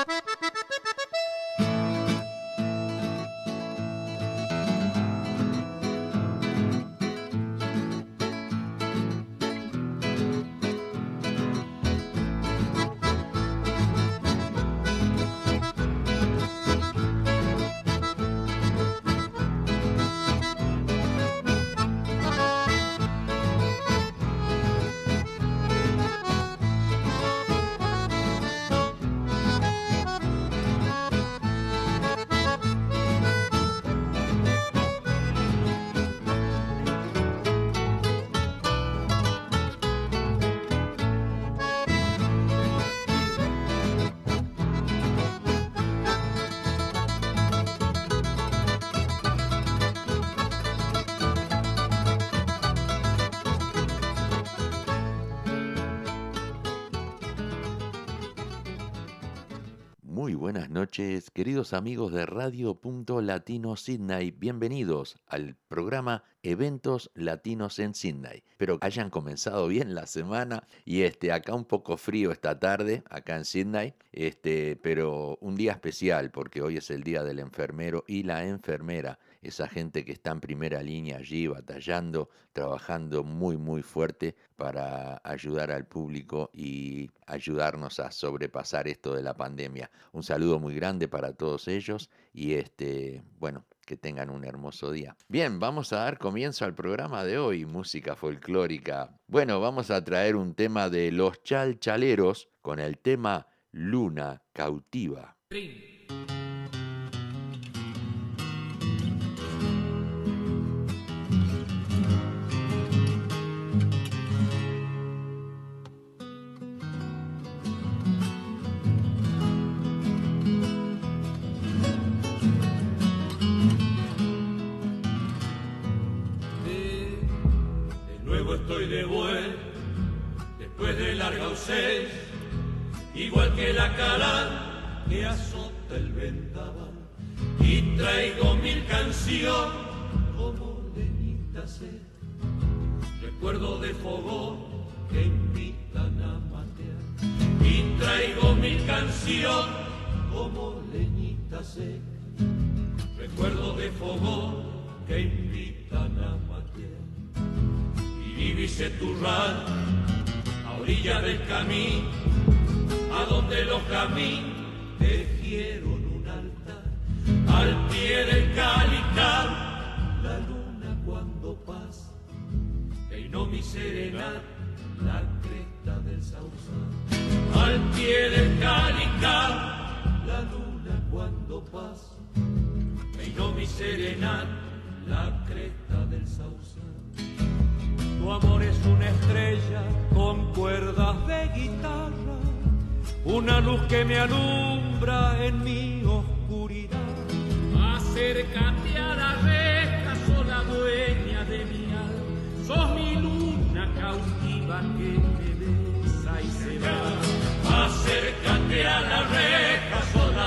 Ha ha ha! Noches, queridos amigos de Radio Latino Sydney. Bienvenidos al programa Eventos Latinos en Sydney. Espero que hayan comenzado bien la semana y este acá un poco frío esta tarde acá en Sydney, este, pero un día especial porque hoy es el día del enfermero y la enfermera esa gente que está en primera línea allí batallando, trabajando muy muy fuerte para ayudar al público y ayudarnos a sobrepasar esto de la pandemia. Un saludo muy grande para todos ellos y este, bueno, que tengan un hermoso día. Bien, vamos a dar comienzo al programa de hoy, música folclórica. Bueno, vamos a traer un tema de los chalchaleros con el tema Luna cautiva. Igual que la cara que azota el vendaval. Y traigo mil canciones como leñita sed, recuerdo de fogón que invitan a matear. Y traigo mil canciones como leñita sed, recuerdo de fogón que invitan a matear. Y dice tu orilla del camino, a donde los caminos tejieron un altar, al pie del calical, la luna cuando pasa, peinó mi serenata, la cresta del sausal, al pie del calical, la luna cuando pasa, peinó mi serenata, la cresta del sausal. Tu amor es una estrella con cuerdas de guitarra, una luz que me alumbra en mi oscuridad. Acércate a la reja, sola dueña de mi alma, sos mi luna cautiva que me besa y se va. Acércate a la reja, sola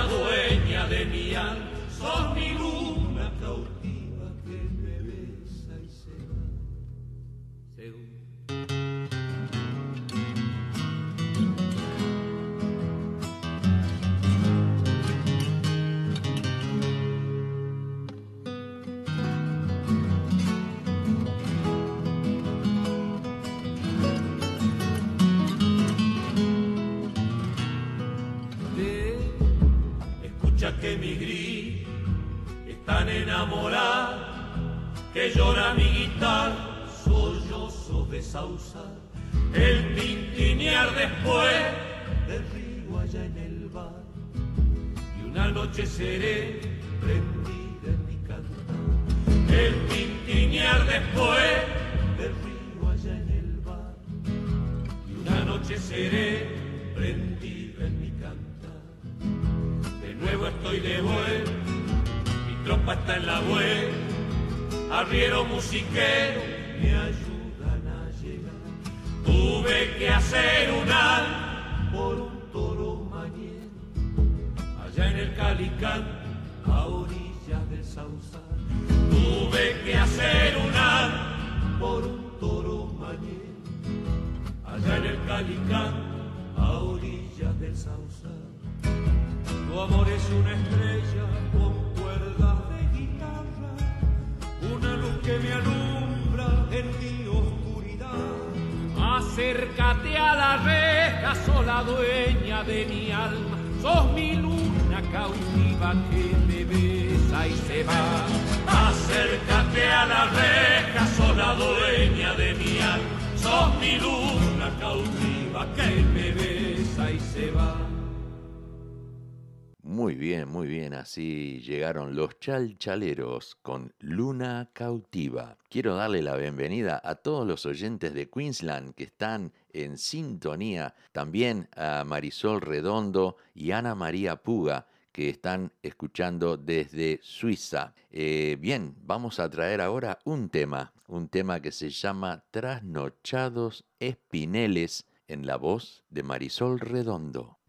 que mi gris es tan enamorada que llora mi guitarra, sollozo de sausa, el tintinear después del río allá en el bar, y una noche seré prendida en mi cantar, el tintinear después del río allá en el bar, y una noche seré vuelta, mi tropa está en la vuelta, arriero musiquero me ayudan a llegar. Tuve que hacer un al por un toro mañana, allá en el Calicán, a orillas del Sausal. Tuve que hacer un al por un toro mañana, allá en el Calicán, a orillas del Sausal. Tu amor es una estrella con cuerdas de guitarra, una luz que me alumbra en mi oscuridad. Acércate a la reja, sola dueña de mi alma, sos mi luna cautiva que me besa y se va. Acércate a la reja, sola dueña de mi alma, sos mi luna cautiva que me besa y se va. Muy bien, muy bien, así llegaron los chalchaleros con Luna Cautiva. Quiero darle la bienvenida a todos los oyentes de Queensland que están en sintonía, también a Marisol Redondo y Ana María Puga que están escuchando desde Suiza. Eh, bien, vamos a traer ahora un tema, un tema que se llama Trasnochados Espineles en la voz de Marisol Redondo.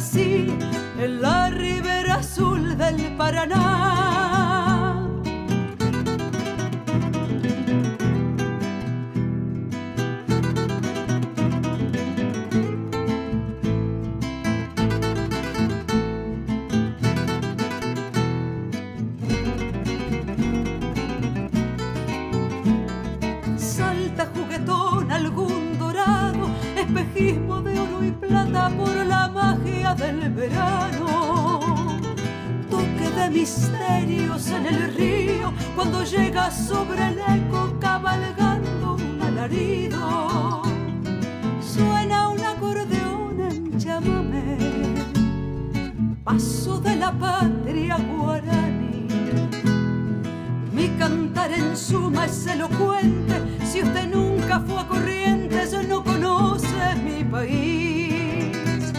También patria guaraní. Mi cantar en suma es elocuente. Si usted nunca fue a Corrientes, no conoce mi país.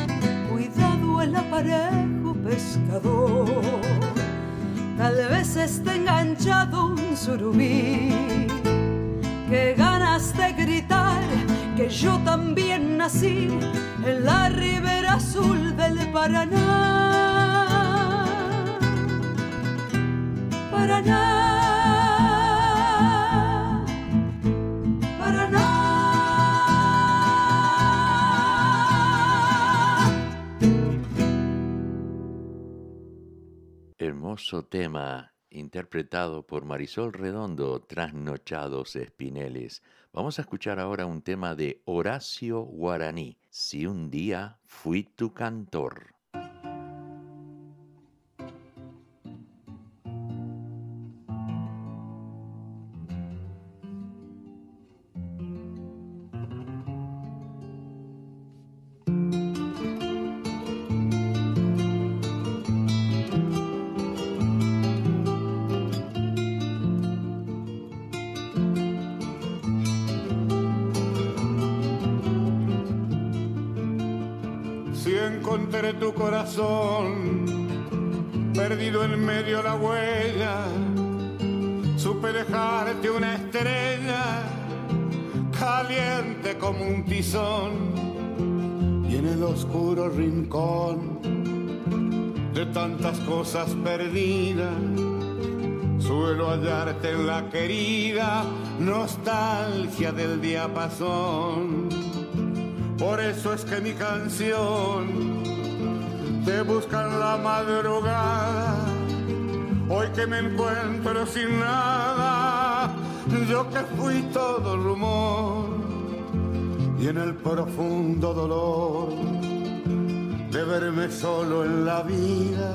Cuidado el aparejo pescador. Tal vez esté enganchado un surubí. Qué ganas de gritar que yo también nací en la ribera azul del Paraná. Paraná, Paraná. Hermoso tema interpretado por Marisol Redondo, Trasnochados Espineles. Vamos a escuchar ahora un tema de Horacio Guaraní, Si un día fui tu cantor. Encontré tu corazón perdido en medio de la huella, supe dejarte una estrella caliente como un tizón y en el oscuro rincón de tantas cosas perdidas. Suelo hallarte en la querida nostalgia del diapasón. Por eso es que mi canción te busca en la madrugada. Hoy que me encuentro sin nada, yo que fui todo rumor, y en el profundo dolor de verme solo en la vida,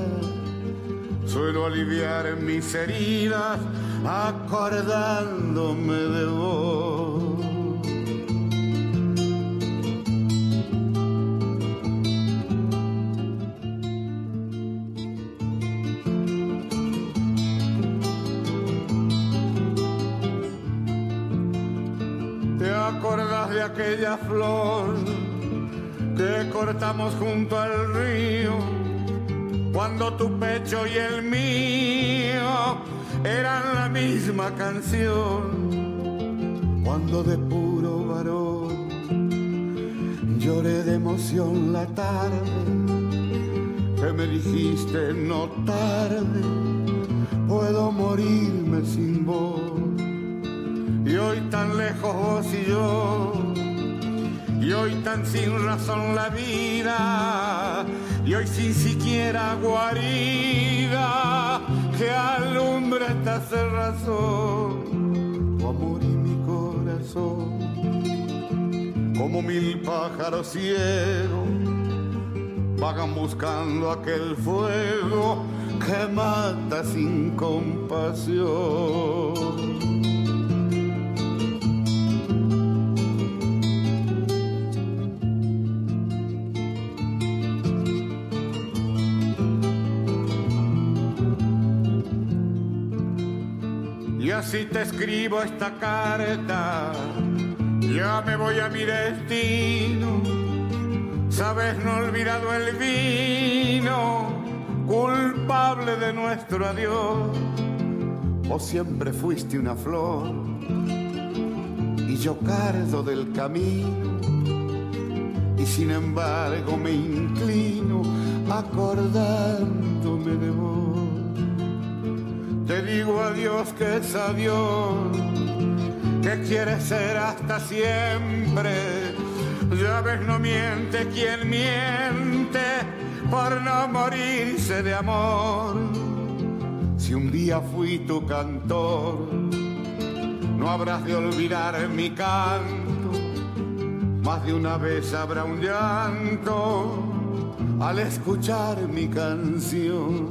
suelo aliviar mis heridas acordándome de vos. Aquella flor que cortamos junto al río? Cuando tu pecho y el mío eran la misma canción. Cuando de puro varón lloré de emoción la tarde que me dijiste no tarde, puedo morirme sin vos. Y hoy tan lejos vos y yo, y hoy tan sin razón la vida, y hoy sin siquiera guarida que alumbre esta razón, tu amor y mi corazón, como mil pájaros ciegos, vagan buscando aquel fuego que mata sin compasión. Y así te escribo esta carta, ya me voy a mi destino. Sabes, no olvidado el vino, culpable de nuestro adiós. O siempre fuiste una flor y yo cardo del camino. Y sin embargo me inclino acordándome de vos. Te digo adiós que es adiós, que quieres ser hasta siempre. Ya ves, no miente quien miente por no morirse de amor. Si un día fui tu cantor, no habrás de olvidar mi canto. Más de una vez habrá un llanto al escuchar mi canción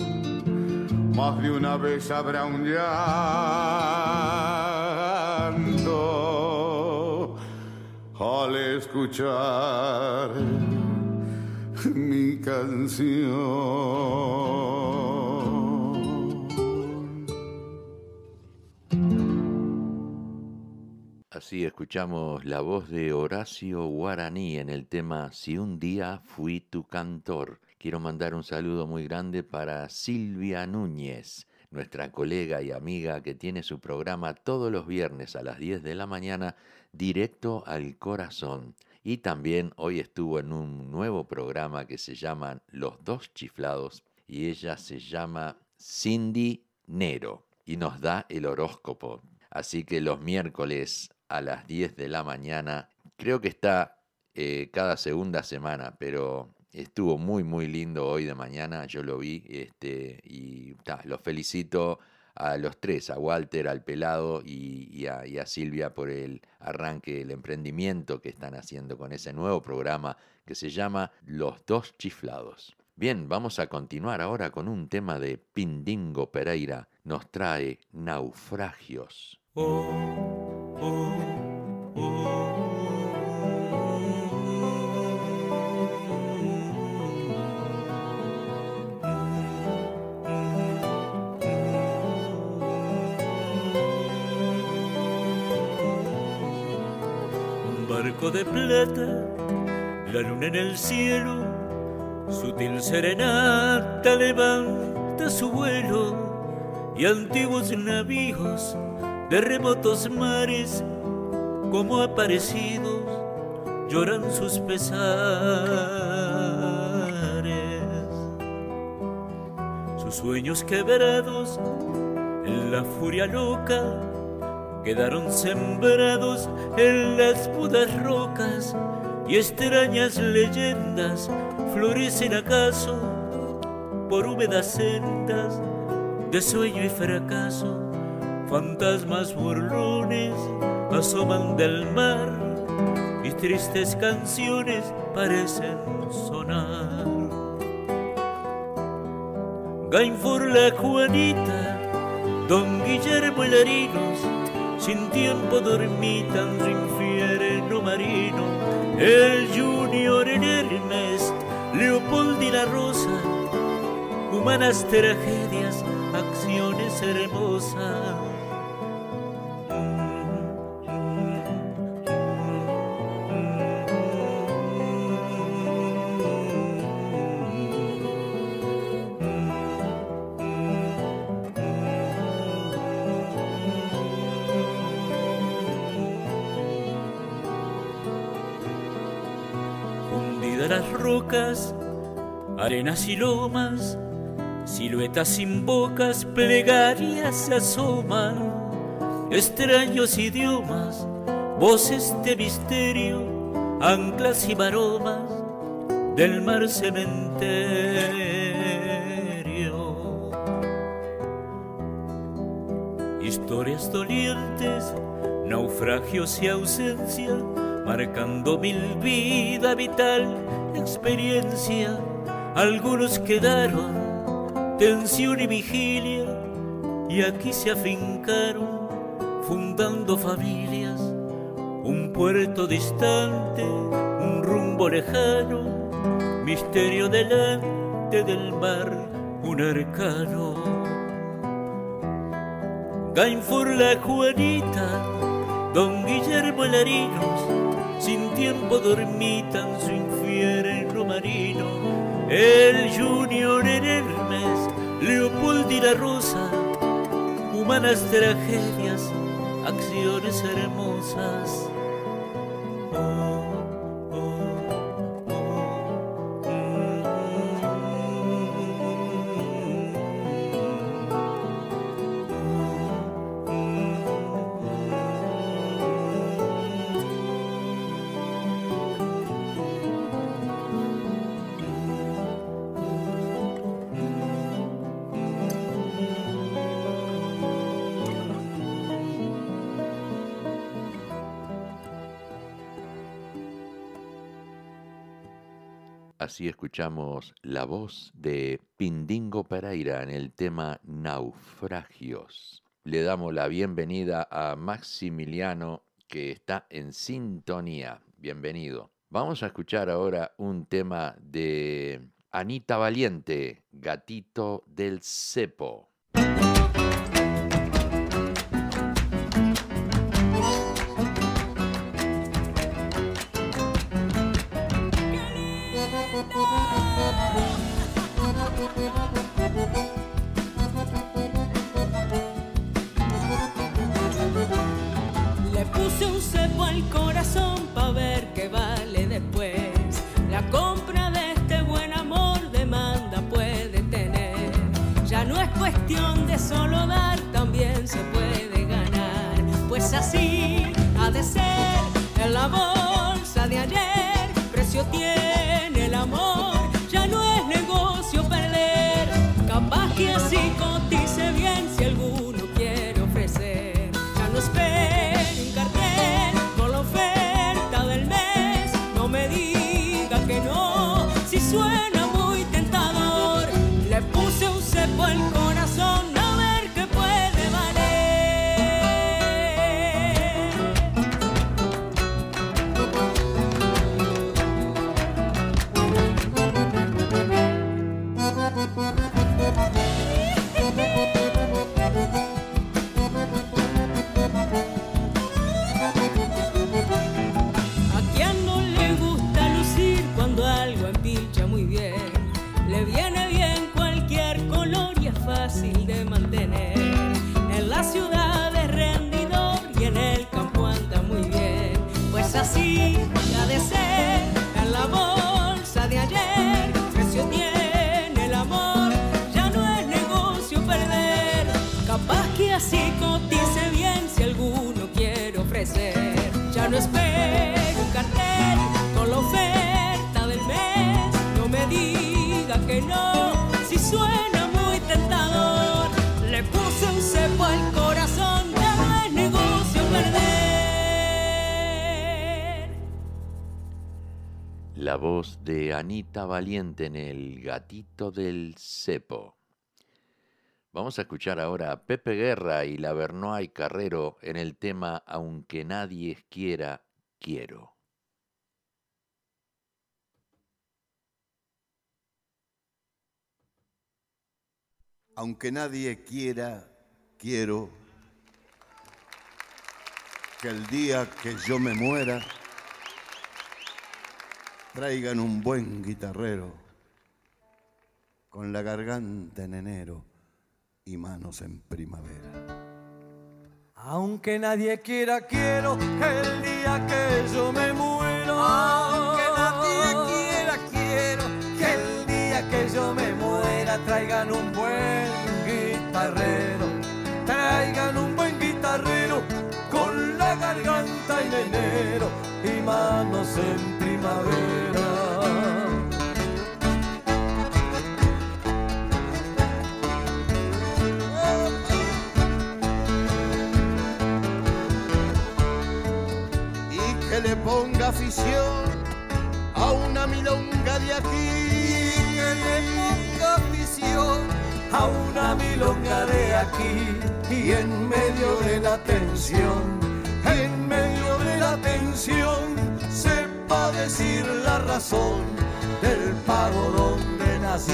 más de una vez habrá un llanto al escuchar mi canción. Así escuchamos la voz de Horacio Guaraní en el tema Si un día fui tu cantor. Quiero mandar un saludo muy grande para Silvia Núñez, nuestra colega y amiga que tiene su programa todos los viernes a las 10 de la mañana, directo al corazón. Y también hoy estuvo en un nuevo programa que se llama Los Dos Chiflados y ella se llama Cindy Nero y nos da el horóscopo. Así que los miércoles a las 10 de la mañana, creo que está eh, cada segunda semana, pero estuvo muy muy lindo hoy de mañana, yo lo vi este, y los felicito a los tres, a Walter, al Pelado y, y, a, y, a, Silvia por el arranque, el emprendimiento que están haciendo con ese nuevo programa que se llama Los Dos Chiflados. Bien, vamos a continuar ahora con un tema de Pindingo Pereira, nos trae Naufragios. Oh, oh, oh. De plata, la luna en el cielo, sutil serenata levanta su vuelo y antiguos navíos de remotos mares como aparecidos lloran sus pesares. Sus sueños quebrados en la furia loca quedaron sembrados en las pudas rocas y extrañas leyendas florecen acaso por húmedas sendas de sueño y fracaso. Fantasmas burlones asoman del mar y tristes canciones parecen sonar. Gainfur la Juanita, Don Guillermo Larinos, sin tiempo dormitan su infierno marino, el Junior en Hermes, Leopold y la Rosa, humanas tragedias, acciones hermosas. Arenas y lomas, siluetas sin bocas, plegarias se asoman, extraños idiomas, voces de misterio, anclas y maromas del mar cementerio. Historias dolientes, naufragios y ausencia, marcando mil vida vital, experiencia algunos quedaron, tensión y vigilia, y aquí se afincaron, fundando familias, un puerto distante, un rumbo lejano, misterio delante del mar, un arcano. Gainfur la Juanita, don Guillermo Larinos, sin tiempo dormitan su infierno marino el Junior en Hermes, Leopold y la Rosa, humanas tragedias, acciones hermosas. Así escuchamos la voz de Pindingo Pereira en el tema Naufragios. Le damos la bienvenida a Maximiliano que está en sintonía. Bienvenido. Vamos a escuchar ahora un tema de Anita Valiente, Gatito del Cepo. suena muy tentador. Le puse un cepo al corazón, es negocio perder. La voz de Anita Valiente en El Gatito del Cepo. Vamos a escuchar ahora a Pepe Guerra y la Bernoa y Carrero en el tema Aunque nadie quiera, quiero. Aunque nadie quiera, quiero que el día que yo me muera traigan un buen guitarrero con la garganta en enero y manos en primavera. Aunque nadie quiera, quiero que el día que yo me muera. Aunque yo me muera traigan un buen guitarrero, traigan un buen guitarrero con la garganta en enero y manos en primavera. Y que le ponga afición a una milonga de aquí. Le ponga afición a una milonga de aquí y en medio de la tensión, en medio de la tensión, sepa decir la razón del pago donde nací.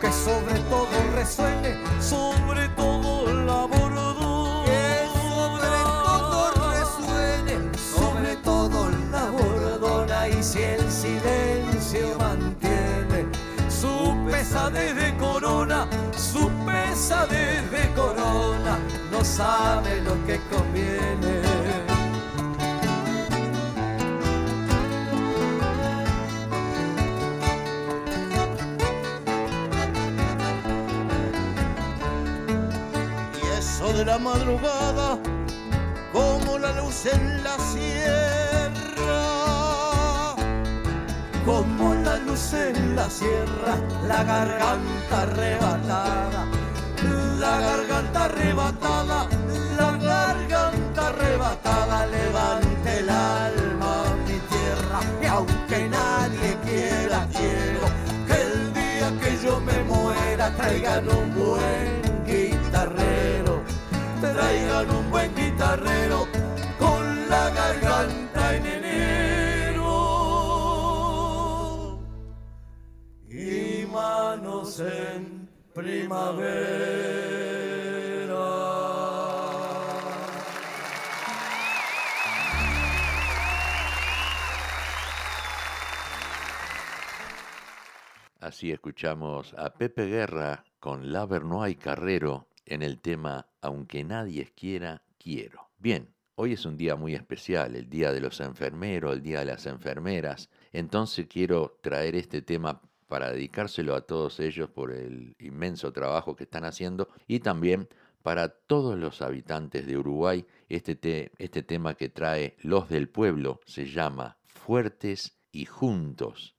Que sobre todo resuene, sobre todo la bordón. que sobre todo resuene sobre todo la bordona y si el silencio mantiene su pesadez de corona, su pesadez de corona, no sabe lo que conviene. De la madrugada, como la luz en la sierra. como la luz en la sierra, la garganta arrebatada, la garganta arrebatada, la garganta arrebatada, levante el alma mi tierra, y aunque nadie quiera, quiero que el día que yo me muera traigan un buen guitarrero, traigan un buen guitarrero con la garganta en enero y manos en primavera. Así escuchamos a Pepe Guerra con La Bernoy Carrero en el tema Aunque nadie quiera, quiero. Bien, hoy es un día muy especial, el Día de los Enfermeros, el Día de las Enfermeras. Entonces quiero traer este tema para dedicárselo a todos ellos por el inmenso trabajo que están haciendo y también para todos los habitantes de Uruguay. Este, te- este tema que trae Los del Pueblo se llama Fuertes y Juntos.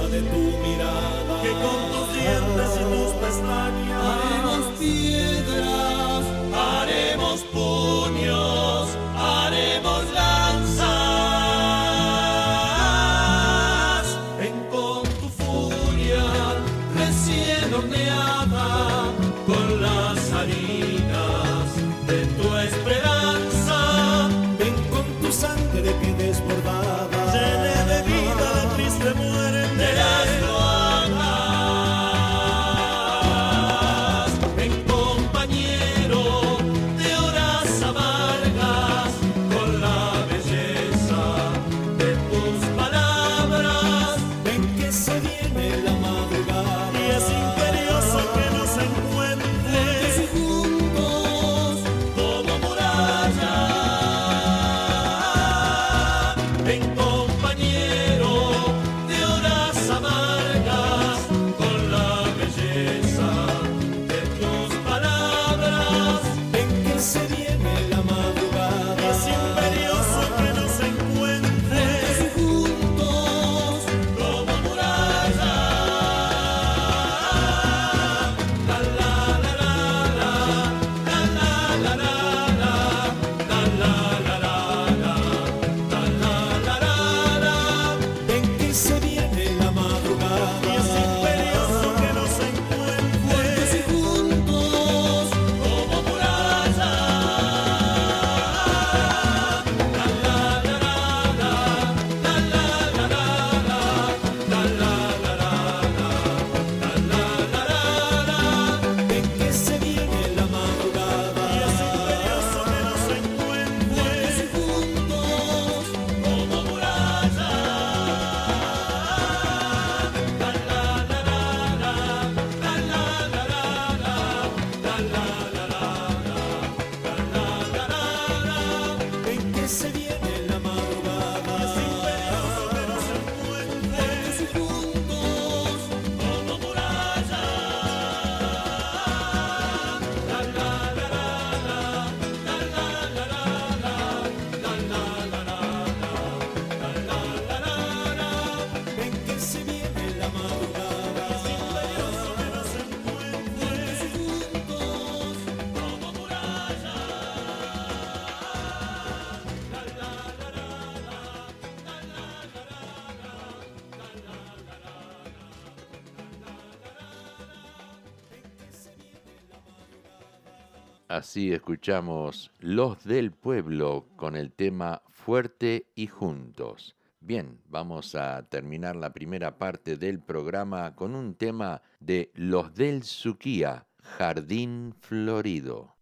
De tu mirada Así escuchamos Los del Pueblo con el tema Fuerte y Juntos. Bien, vamos a terminar la primera parte del programa con un tema de Los del Suquía, Jardín Florido.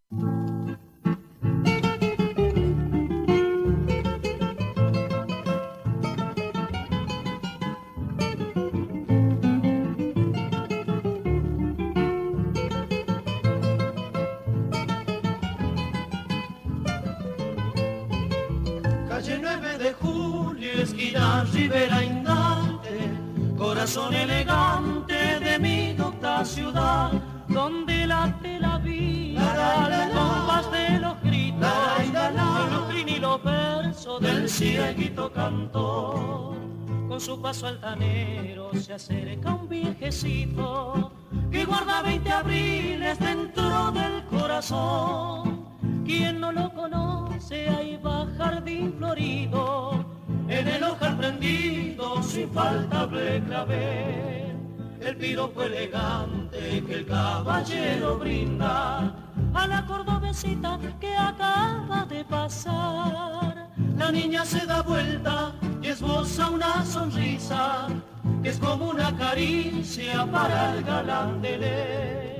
Su paso altanero se acerca un viejecito que guarda 20 abriles dentro del corazón. Quien no lo conoce, ahí va jardín florido en el ojal prendido sin faltable clavel, el piropo elegante que el caballero brinda a la cordobesita que acaba de pasar. La niña se da vuelta esboza una sonrisa que es como una caricia para el galán de ley.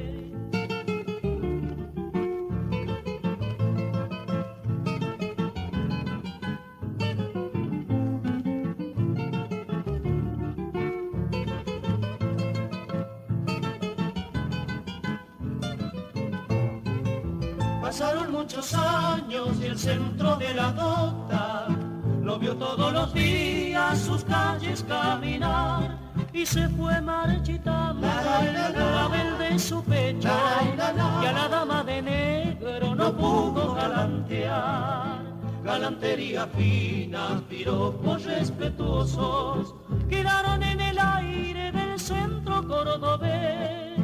muchos años y el centro de la docta lo vio todos los días sus calles caminar y se fue marchitando la clavel de su pecho. Y a la dama de negro no pudo galantear. Galantería fina, piropos respetuosos quedaron en el aire del centro cordobés.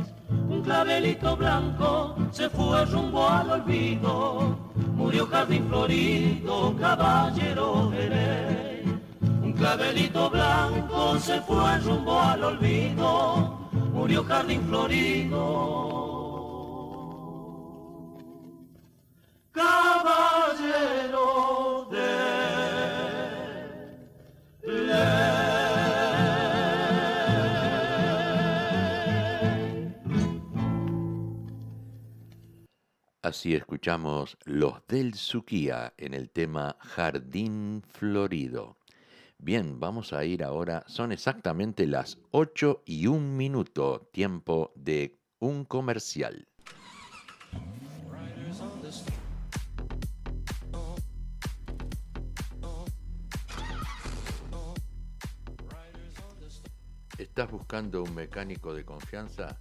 Un clavelito blanco se fue rumbo al olvido, murió jardín florido, caballero ley. Un clavelito blanco se fue rumbo al olvido, murió jardín florido. Caballero de Así escuchamos Los del Suquía en el tema Jardín Florido. Bien, vamos a ir ahora, son exactamente las 8 y un minuto, tiempo de un comercial. ¿Estás buscando un mecánico de confianza?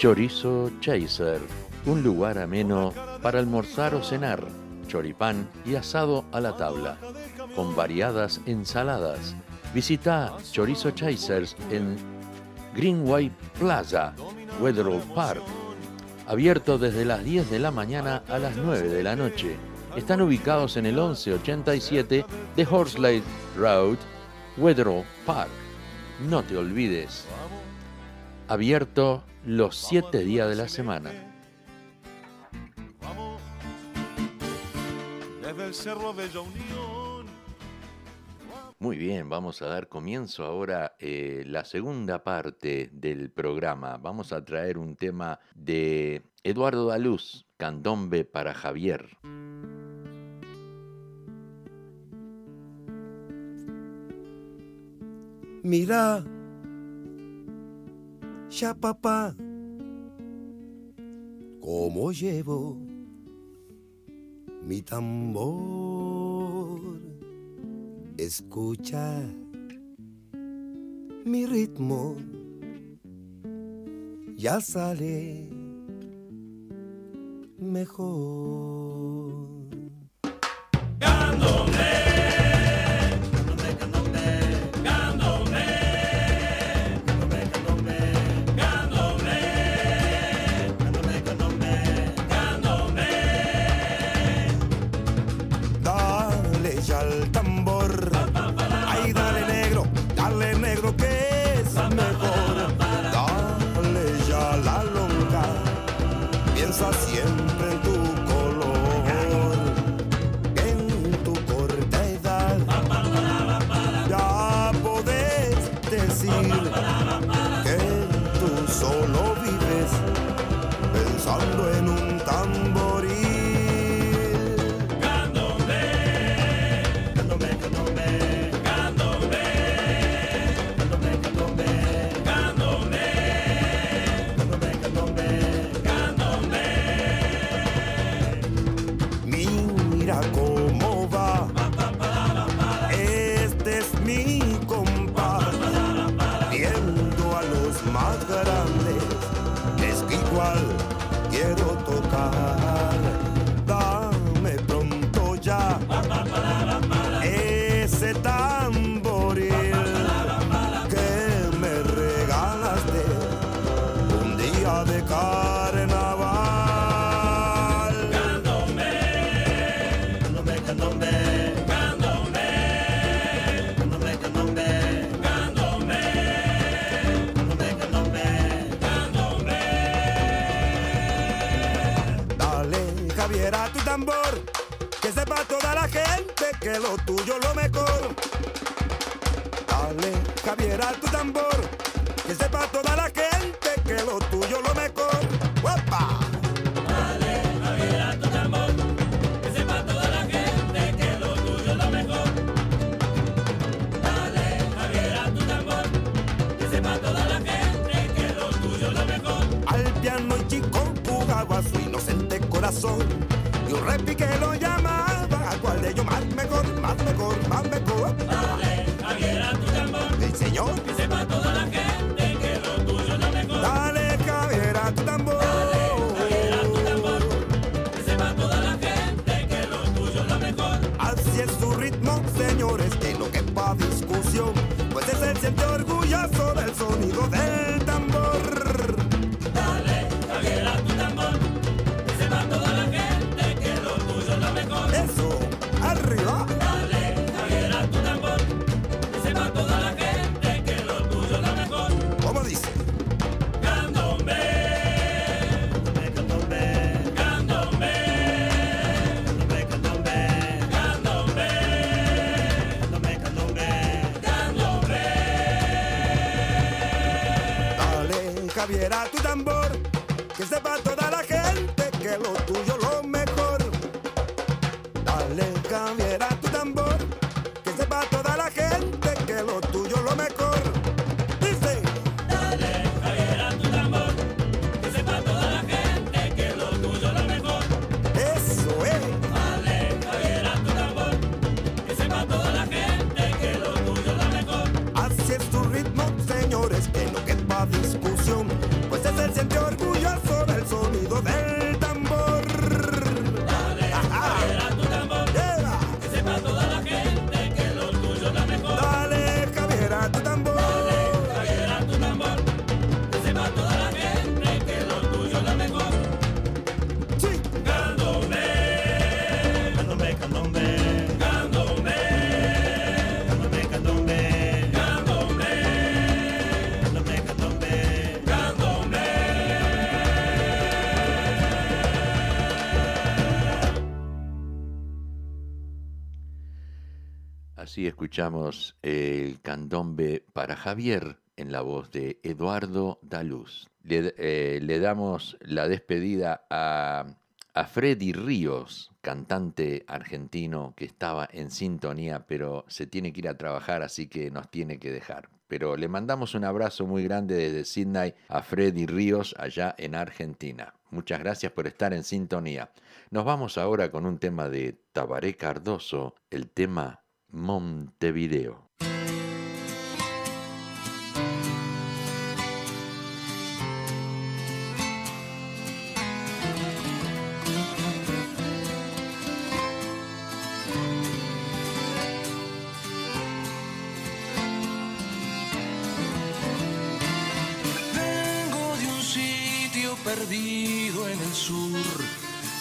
Chorizo Chaser, un lugar ameno para almorzar o cenar, choripán y asado a la tabla, con variadas ensaladas. Visita Chorizo Chasers en Greenway Plaza, Weatherall Park, abierto desde las 10 de la mañana a las 9 de la noche. Están ubicados en el 1187 de Horsley Road Weatherall Park. No te olvides. Abierto los siete días de la semana. Muy bien, vamos a dar comienzo ahora eh, la segunda parte del programa. Vamos a traer un tema de Eduardo Daluz, Candombe para Javier. Mirá ya papá, cómo llevo mi tambor. Escucha mi ritmo, ya sale mejor. lo tuyo lo mejor. Dale, Javier, tu tambor, que sepa toda la gente que lo tuyo lo mejor. Dale, Javier, tu tambor, que sepa toda la gente que lo tuyo lo mejor. Dale, Javier, tu tambor, que sepa toda la gente que lo tuyo lo mejor. Al piano chico jugaba su inocente corazón, y un repiquelo ya payaso del sonido del Javiera tu tambor. escuchamos el candombe para Javier en la voz de Eduardo Daluz. Le, eh, le damos la despedida a, a, Freddy Ríos, cantante argentino que estaba en sintonía, pero se tiene que ir a trabajar, así que nos tiene que dejar. Pero le mandamos un abrazo muy grande desde Sydney a Freddy Ríos allá en Argentina. Muchas gracias por estar en sintonía. Nos vamos ahora con un tema de Tabaré Cardoso, el tema Montevideo. De un sitio perdido en el sur,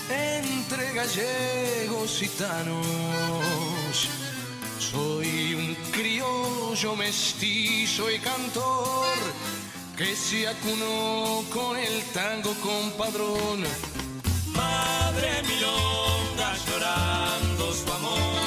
entre gallegos y gitanos. Soy un criollo mestizo y cantor que se acunó con el tango compadrón. Madre llorando su amor,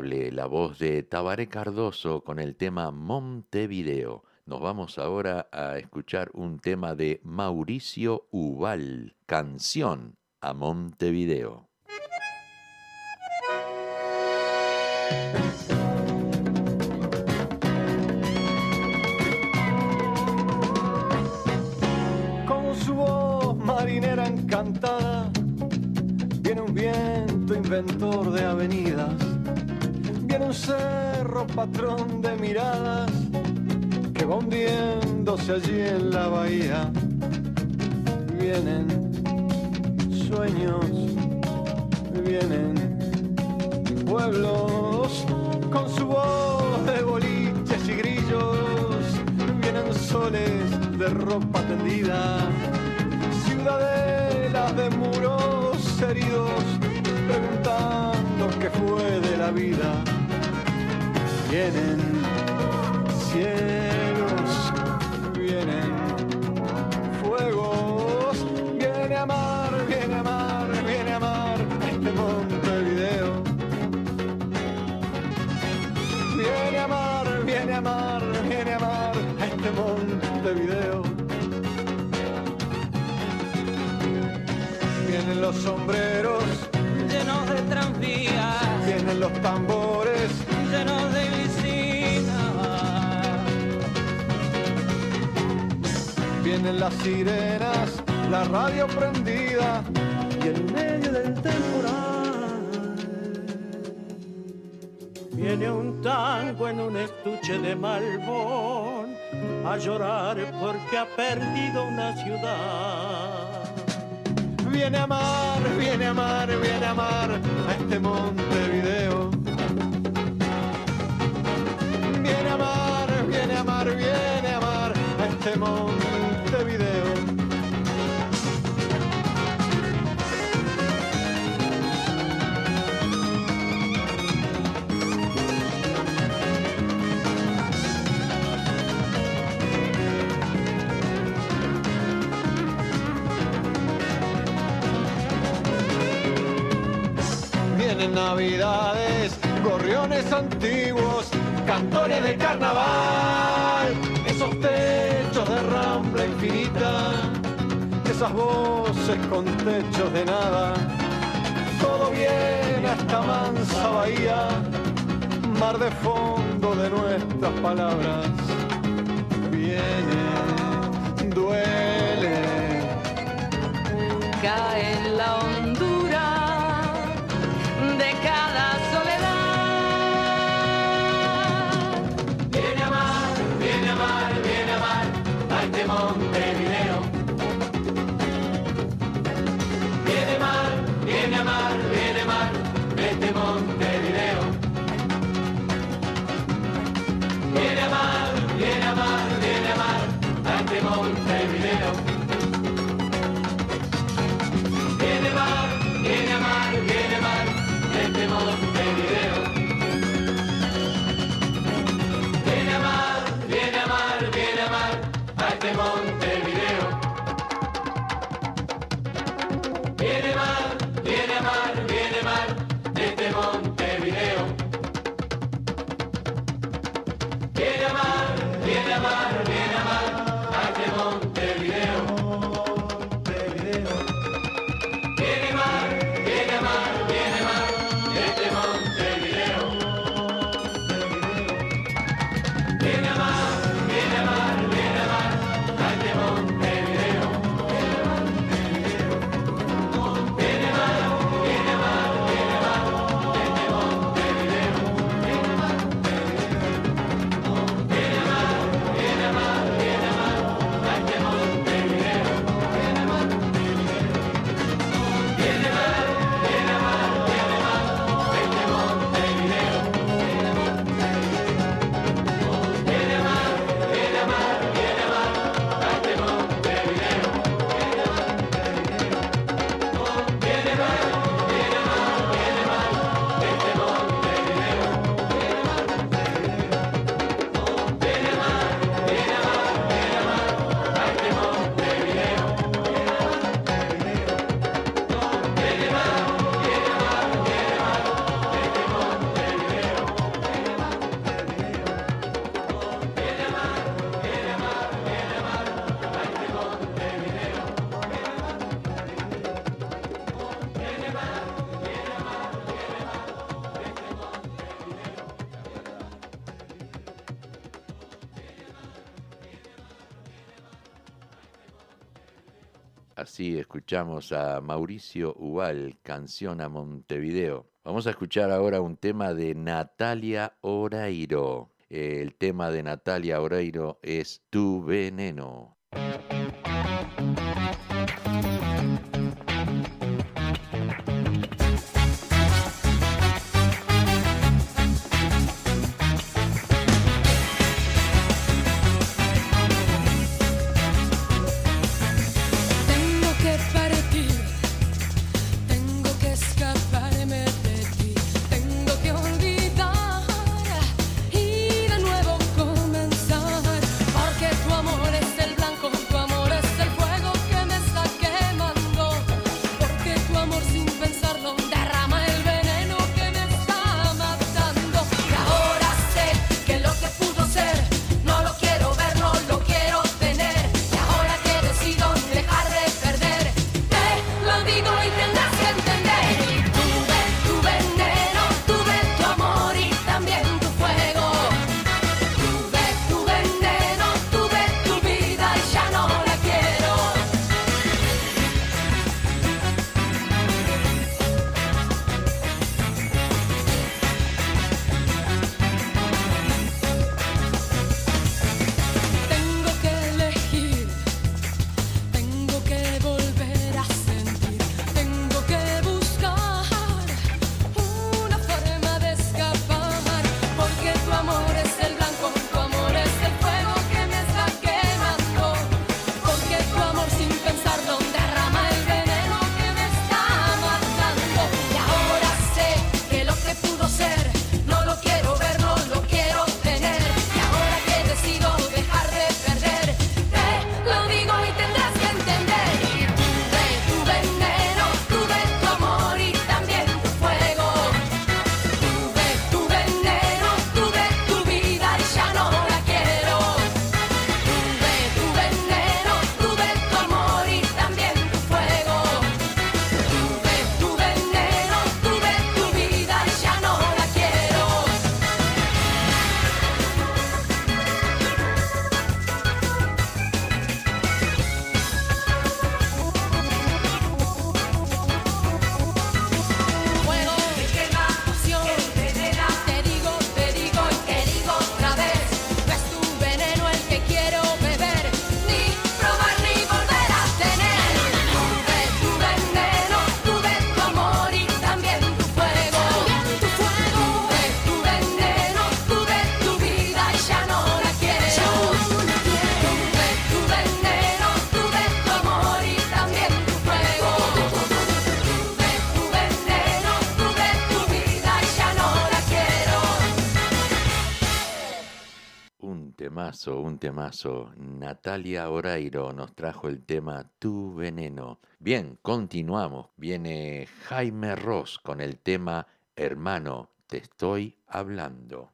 La voz de Tabaré Cardoso con el tema Montevideo. Nos vamos ahora a escuchar un tema de Mauricio Ubal, Canción a Montevideo. Con su voz marinera encantada, viene un viento inventor de avenidas, un cerro patrón de miradas que va hundiéndose allí en la bahía. Vienen sueños, vienen pueblos con su voz de boliches y grillos, vienen soles de ropa tendida, ciudadelas de muros heridos preguntando qué fue de la vida. Vienen cielos, vienen fuegos, viene a amar, viene a amar, viene a amar este Montevideo. Viene a amar, viene a amar, viene a amar a este Montevideo. Vienen los sombreros llenos de tranvías, vienen los tambores llenos de licinas. Vienen las sirenas, la radio prendida y en medio del temporal Viene un tango en un estuche de malbón a llorar porque ha perdido una ciudad. Viene a amar, viene a amar, viene a amar a este Montevideo. A este Montevideo. Vienen navidades, gorriones antiguos, cantores de carnaval, esas voces con techos de nada. Todo viene a esta mansa bahía, mar de fondo de nuestras palabras. Viene, duele, cae en la hondura Así escuchamos a Mauricio Ubal, canción a Montevideo. Vamos a escuchar ahora un tema de Natalia Oreiro. El tema de Natalia Oreiro es Tu veneno. Temazo. Natalia Oreiro nos trajo el tema Tu Veneno. Bien, continuamos. Viene Jaime Ross con el tema Hermano, te estoy hablando.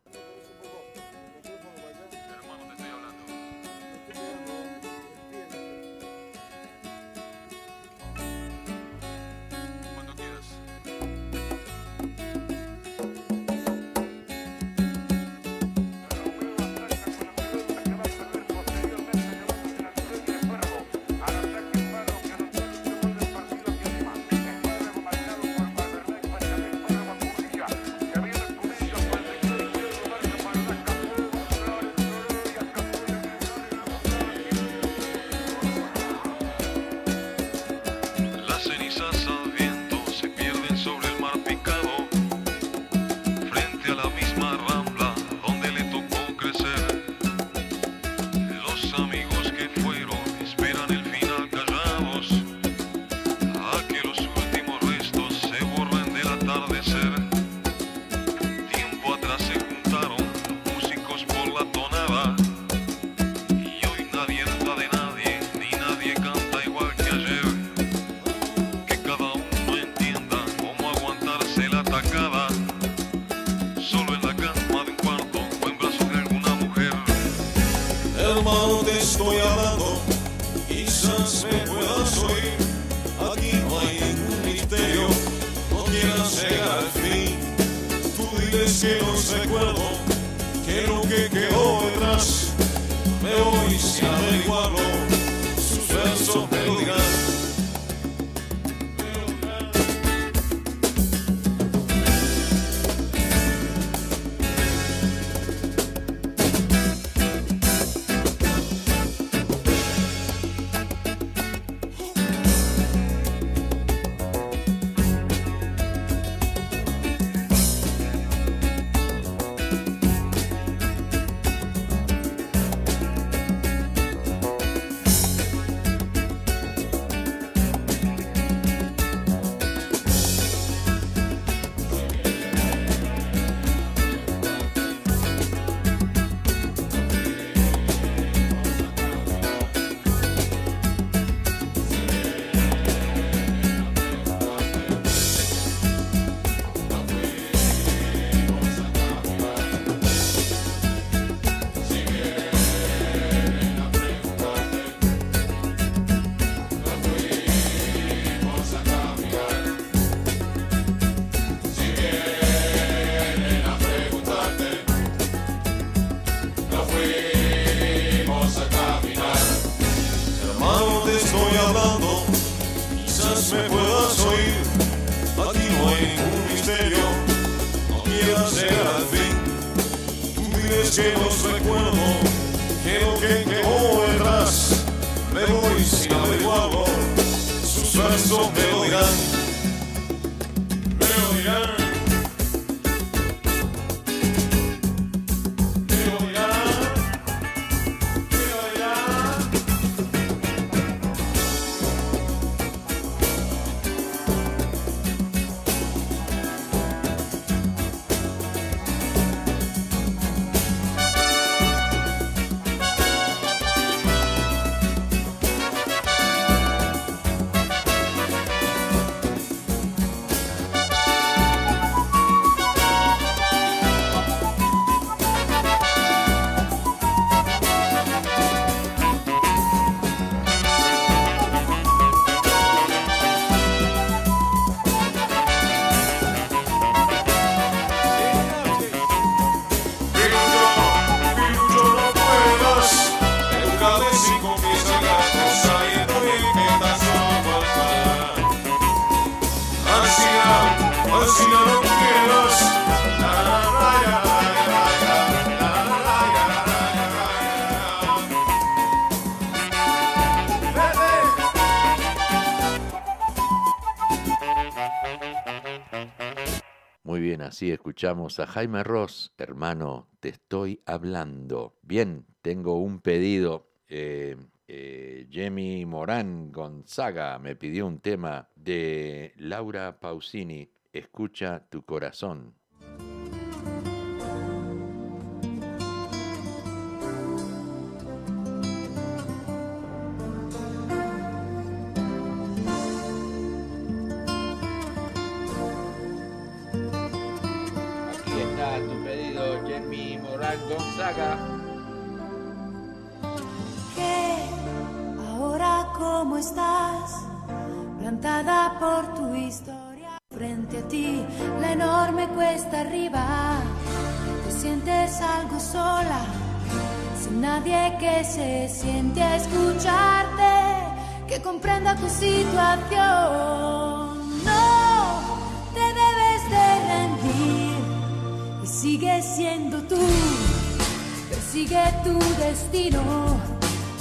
Así escuchamos a Jaime Ross, hermano, te estoy hablando. Bien, tengo un pedido. Eh, eh, Morán Gonzaga me pidió un tema de Laura Pausini, Escucha tu corazón. Gonzaga. ¿Qué? Ahora cómo estás, plantada por tu historia. Frente a ti, la enorme cuesta arriba. Te sientes algo sola, sin nadie que se siente a escucharte, que comprenda tu situación. No te debes de rendir y sigue siendo tú. Persigue tu destino,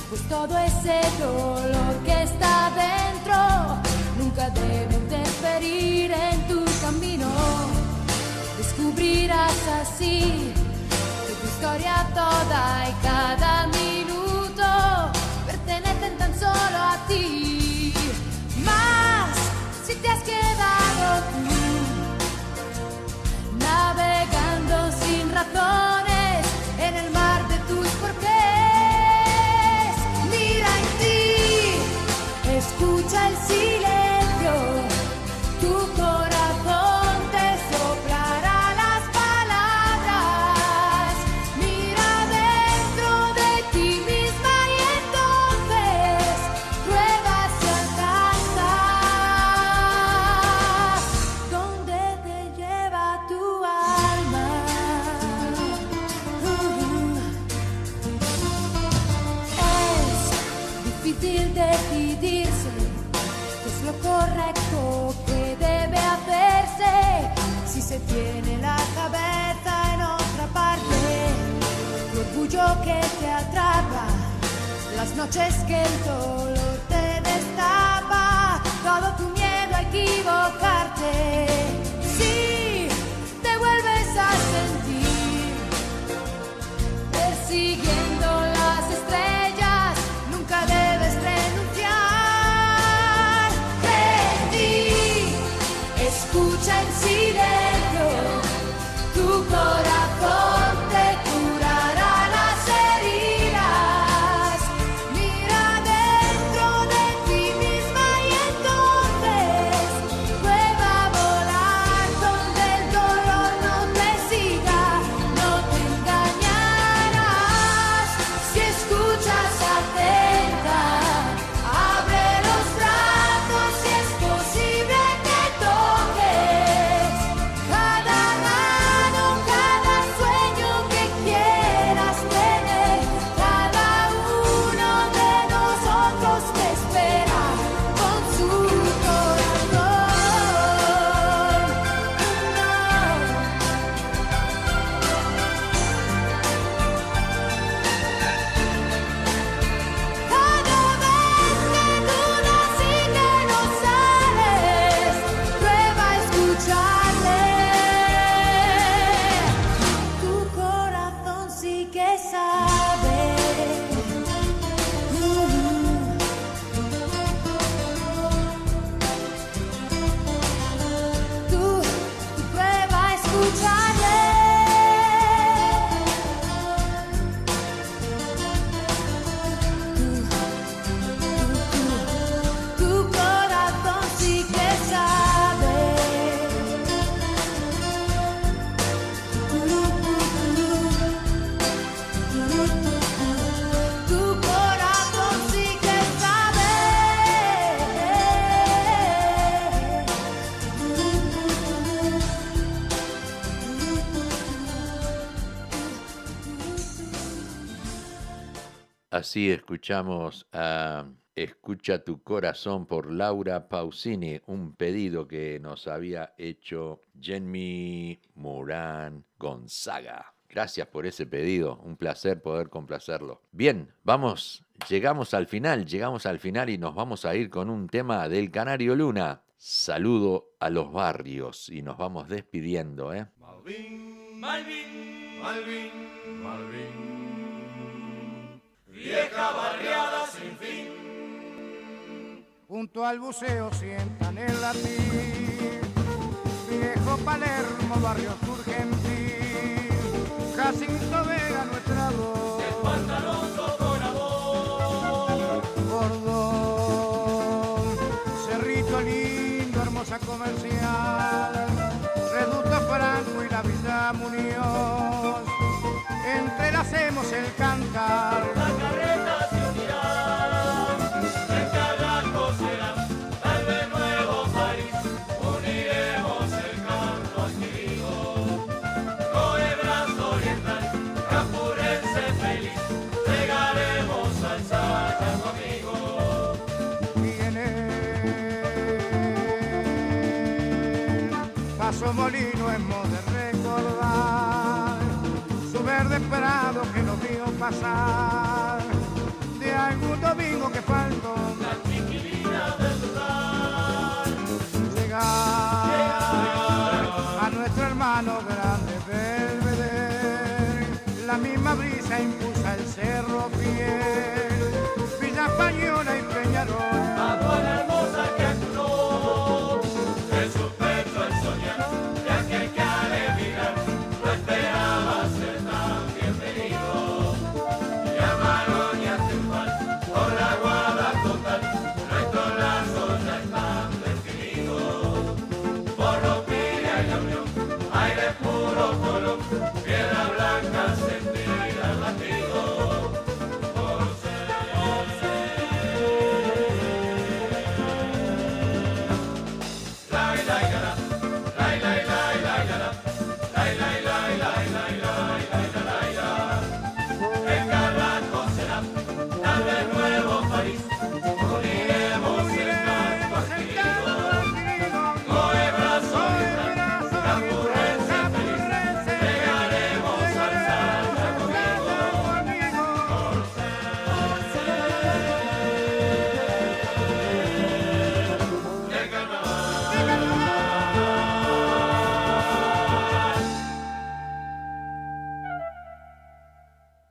pues todo ese dolor que está dentro nunca debe interferir en tu camino. Descubrirás así que tu historia toda y cada minuto pertenecen tan solo a ti. Más si te has quedado tú navegando sin razones Así escuchamos a Escucha tu corazón por Laura Pausini, un pedido que nos había hecho Jenny Morán Gonzaga. Gracias por ese pedido, un placer poder complacerlo. Bien, vamos, llegamos al final, llegamos al final y nos vamos a ir con un tema del Canario Luna. Saludo a los barrios y nos vamos despidiendo, ¿eh? Malvin, Malvin, Malvin, Malvin. Vieja barriada sin fin. Junto al buceo sientan el latín, viejo Palermo, barrio surgentil, Jacinto Vega, nuestra voz. Cantar. La carreta se unirá, en Carrasco será, tal vez nuevo París, uniremos el canto antiguo. Con el brazo oriental, capurense feliz, llegaremos al Santo amigo. Viene Paso Molino hemos de de algún domingo que faltó. La chiquilina del lugar, llegar a nuestro hermano grande Belvedere. La misma brisa impulsa el cerro fiel. Villa Española Por la guada total nuestro lazo ya está inscrito. Por los píde a la unión, aire puro color, piedra blanca. nuevo París.